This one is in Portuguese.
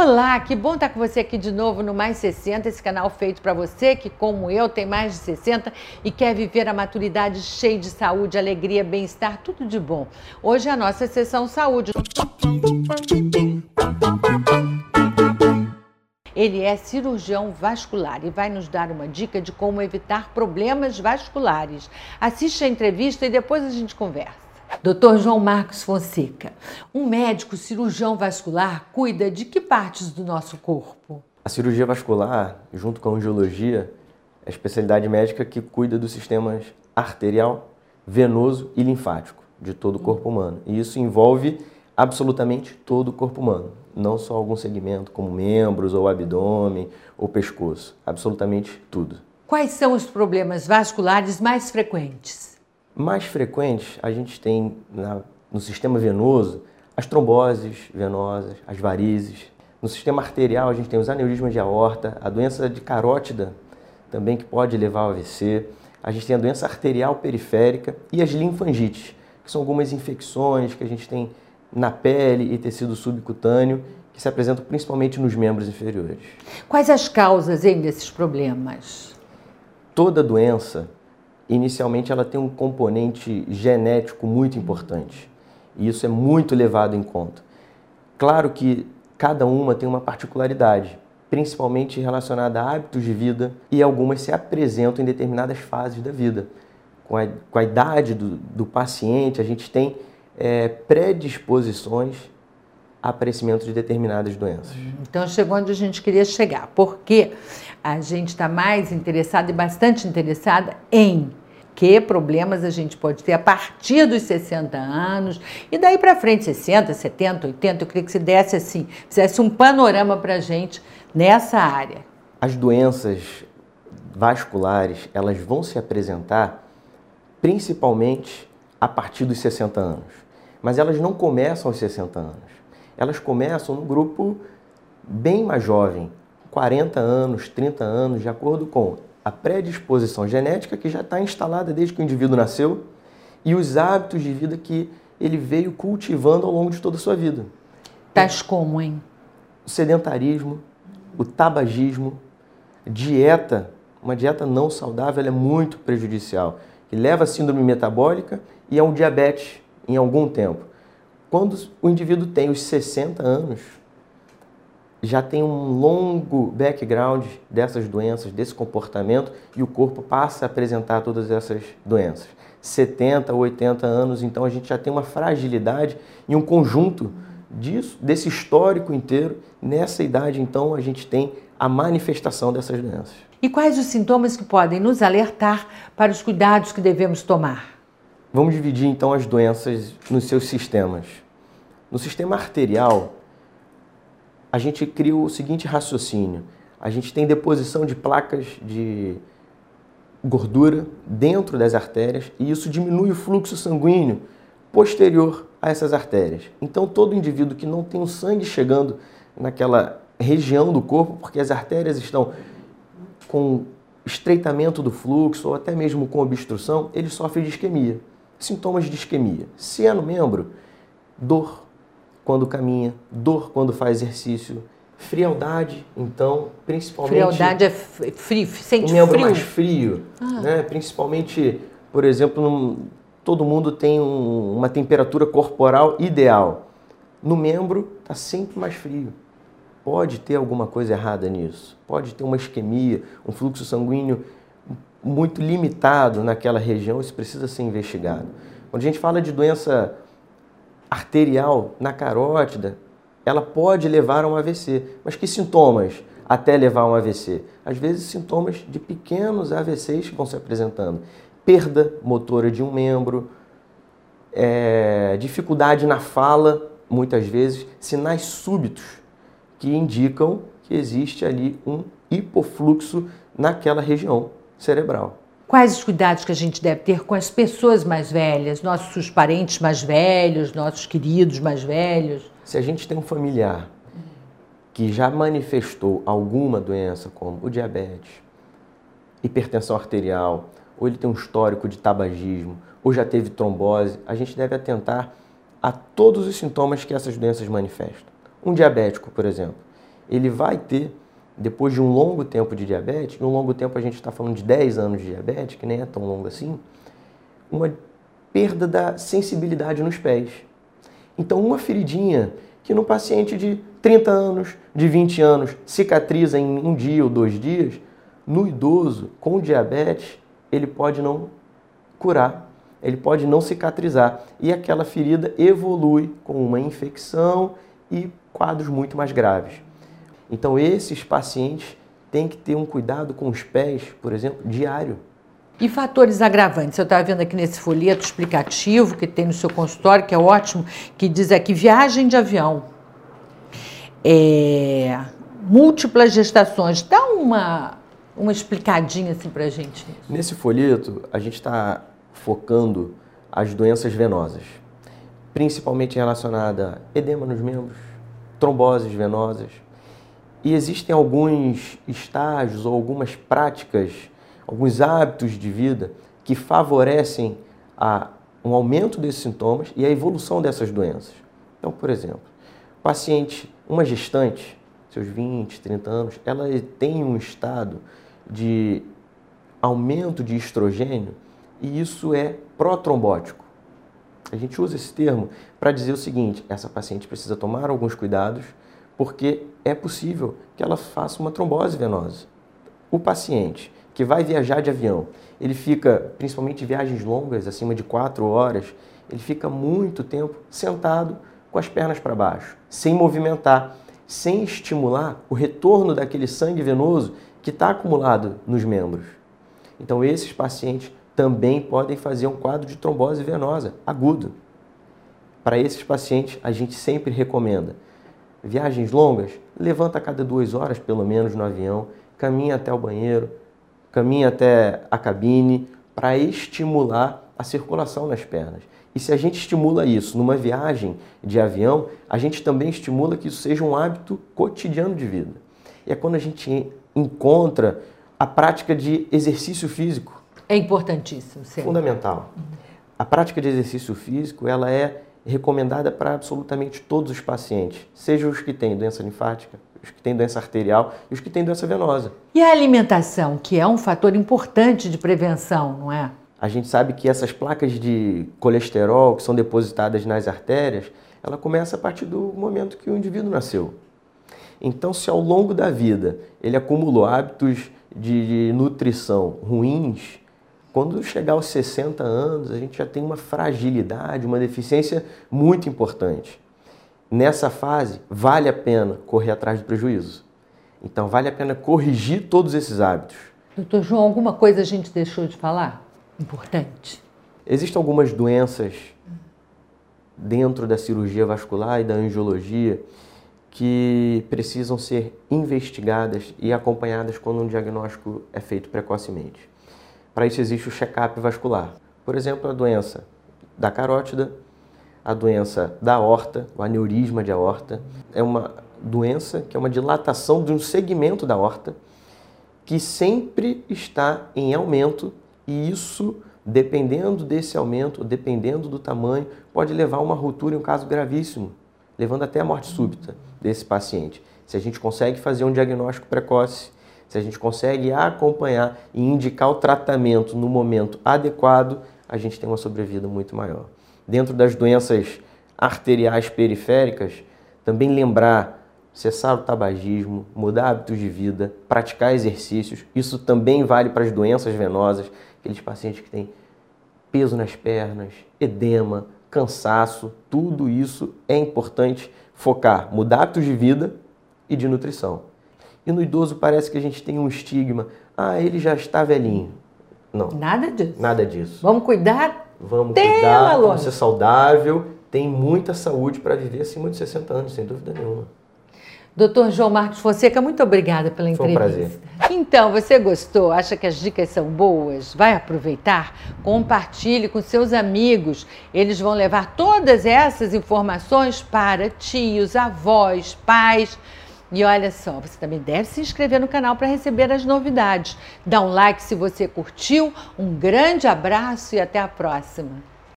Olá, que bom estar com você aqui de novo no Mais 60, esse canal feito para você que, como eu, tem mais de 60 e quer viver a maturidade cheia de saúde, alegria, bem-estar, tudo de bom. Hoje é a nossa sessão saúde. Ele é cirurgião vascular e vai nos dar uma dica de como evitar problemas vasculares. Assiste a entrevista e depois a gente conversa. Dr. João Marcos Fonseca, um médico cirurgião vascular cuida de que partes do nosso corpo? A cirurgia vascular, junto com a angiologia, é a especialidade médica que cuida dos sistemas arterial, venoso e linfático de todo o corpo humano. E isso envolve absolutamente todo o corpo humano, não só algum segmento como membros ou abdômen ou pescoço, absolutamente tudo. Quais são os problemas vasculares mais frequentes? Mais frequentes, a gente tem na, no sistema venoso as tromboses venosas, as varizes. No sistema arterial, a gente tem os aneurismas de aorta, a doença de carótida também que pode levar ao AVC. A gente tem a doença arterial periférica e as linfangites, que são algumas infecções que a gente tem na pele e tecido subcutâneo que se apresentam principalmente nos membros inferiores. Quais as causas hein, desses problemas? Toda doença inicialmente ela tem um componente genético muito importante. E isso é muito levado em conta. Claro que cada uma tem uma particularidade, principalmente relacionada a hábitos de vida, e algumas se apresentam em determinadas fases da vida. Com a, com a idade do, do paciente, a gente tem é, predisposições a aparecimento de determinadas doenças. Então chegou onde a gente queria chegar, porque a gente está mais interessada e bastante interessada em que problemas a gente pode ter a partir dos 60 anos e daí para frente, 60, 70, 80. Eu queria que você desse assim, fizesse um panorama para a gente nessa área. As doenças vasculares, elas vão se apresentar principalmente a partir dos 60 anos. Mas elas não começam aos 60 anos. Elas começam no grupo bem mais jovem, 40 anos, 30 anos, de acordo com a predisposição genética que já está instalada desde que o indivíduo nasceu e os hábitos de vida que ele veio cultivando ao longo de toda a sua vida. Tais como, hein? O sedentarismo, o tabagismo, dieta, uma dieta não saudável é muito prejudicial, que leva a síndrome metabólica e a um diabetes em algum tempo. Quando o indivíduo tem os 60 anos, já tem um longo background dessas doenças, desse comportamento, e o corpo passa a apresentar todas essas doenças. 70 ou 80 anos, então a gente já tem uma fragilidade e um conjunto disso, desse histórico inteiro. Nessa idade, então, a gente tem a manifestação dessas doenças. E quais os sintomas que podem nos alertar para os cuidados que devemos tomar? Vamos dividir então as doenças nos seus sistemas. No sistema arterial, a gente cria o seguinte raciocínio: a gente tem deposição de placas de gordura dentro das artérias e isso diminui o fluxo sanguíneo posterior a essas artérias. Então, todo indivíduo que não tem o sangue chegando naquela região do corpo, porque as artérias estão com estreitamento do fluxo ou até mesmo com obstrução, ele sofre de isquemia. Sintomas de isquemia. Se é membro, dor, quando caminha, dor quando faz exercício, frialdade, então, principalmente... Frialdade é frio, sente um membro frio? mais frio, ah. né? principalmente, por exemplo, num, todo mundo tem um, uma temperatura corporal ideal. No membro está sempre mais frio. Pode ter alguma coisa errada nisso. Pode ter uma isquemia, um fluxo sanguíneo muito limitado naquela região, isso precisa ser investigado. Quando a gente fala de doença arterial na carótida, ela pode levar a um AVC. Mas que sintomas até levar a um AVC? Às vezes, sintomas de pequenos AVCs que vão se apresentando. Perda motora de um membro, é, dificuldade na fala, muitas vezes, sinais súbitos que indicam que existe ali um hipofluxo naquela região cerebral. Quais os cuidados que a gente deve ter com as pessoas mais velhas, nossos parentes mais velhos, nossos queridos mais velhos? Se a gente tem um familiar que já manifestou alguma doença, como o diabetes, hipertensão arterial, ou ele tem um histórico de tabagismo, ou já teve trombose, a gente deve atentar a todos os sintomas que essas doenças manifestam. Um diabético, por exemplo, ele vai ter, depois de um longo tempo de diabetes, um longo tempo a gente está falando de 10 anos de diabetes, que nem é tão longo assim, uma perda da sensibilidade nos pés. Então, uma feridinha que no paciente de 30 anos, de 20 anos, cicatriza em um dia ou dois dias, no idoso com diabetes, ele pode não curar, ele pode não cicatrizar e aquela ferida evolui com uma infecção e quadros muito mais graves. Então, esses pacientes têm que ter um cuidado com os pés, por exemplo, diário. E fatores agravantes? Eu estava vendo aqui nesse folheto explicativo que tem no seu consultório, que é ótimo, que diz aqui viagem de avião, é, múltiplas gestações. Dá uma, uma explicadinha assim para a gente. Nesse folheto, a gente está focando as doenças venosas, principalmente relacionada a edema nos membros, tromboses venosas. E existem alguns estágios ou algumas práticas, alguns hábitos de vida que favorecem a, um aumento desses sintomas e a evolução dessas doenças. Então, por exemplo, paciente, uma gestante, seus 20, 30 anos, ela tem um estado de aumento de estrogênio e isso é protrombótico. A gente usa esse termo para dizer o seguinte: essa paciente precisa tomar alguns cuidados porque é possível que ela faça uma trombose venosa. O paciente que vai viajar de avião, ele fica, principalmente viagens longas, acima de quatro horas, ele fica muito tempo sentado com as pernas para baixo, sem movimentar, sem estimular o retorno daquele sangue venoso que está acumulado nos membros. Então, esses pacientes também podem fazer um quadro de trombose venosa agudo. Para esses pacientes, a gente sempre recomenda viagens longas, levanta a cada duas horas, pelo menos, no avião, caminha até o banheiro, caminha até a cabine, para estimular a circulação nas pernas. E se a gente estimula isso numa viagem de avião, a gente também estimula que isso seja um hábito cotidiano de vida. E é quando a gente encontra a prática de exercício físico. É importantíssimo, sim. Fundamental. A prática de exercício físico, ela é recomendada para absolutamente todos os pacientes, sejam os que têm doença linfática, os que têm doença arterial e os que têm doença venosa. E a alimentação, que é um fator importante de prevenção, não é? A gente sabe que essas placas de colesterol que são depositadas nas artérias, ela começa a partir do momento que o indivíduo nasceu. Então, se ao longo da vida ele acumulou hábitos de nutrição ruins, quando chegar aos 60 anos, a gente já tem uma fragilidade, uma deficiência muito importante. Nessa fase, vale a pena correr atrás do prejuízo. Então, vale a pena corrigir todos esses hábitos. Doutor João, alguma coisa a gente deixou de falar? Importante. Existem algumas doenças dentro da cirurgia vascular e da angiologia que precisam ser investigadas e acompanhadas quando um diagnóstico é feito precocemente. Para isso existe o check-up vascular. Por exemplo, a doença da carótida, a doença da aorta, o aneurisma de aorta, é uma doença que é uma dilatação de um segmento da aorta que sempre está em aumento e isso, dependendo desse aumento, dependendo do tamanho, pode levar a uma ruptura em um caso gravíssimo, levando até a morte súbita desse paciente. Se a gente consegue fazer um diagnóstico precoce, se a gente consegue acompanhar e indicar o tratamento no momento adequado, a gente tem uma sobrevida muito maior. Dentro das doenças arteriais periféricas, também lembrar cessar o tabagismo, mudar hábitos de vida, praticar exercícios. Isso também vale para as doenças venosas, aqueles pacientes que têm peso nas pernas, edema, cansaço, tudo isso é importante focar, mudar hábitos de vida e de nutrição. E no idoso parece que a gente tem um estigma. Ah, ele já está velhinho. Não. Nada disso. Nada disso. Vamos cuidar? Vamos cuidar, vamos ser saudável, tem muita saúde para viver acima de 60 anos, sem dúvida nenhuma. Doutor João Marcos Fonseca, muito obrigada pela Foi entrevista. um prazer. Então, você gostou? Acha que as dicas são boas? Vai aproveitar? Compartilhe com seus amigos. Eles vão levar todas essas informações para tios, avós, pais. E olha só, você também deve se inscrever no canal para receber as novidades. Dá um like se você curtiu. Um grande abraço e até a próxima.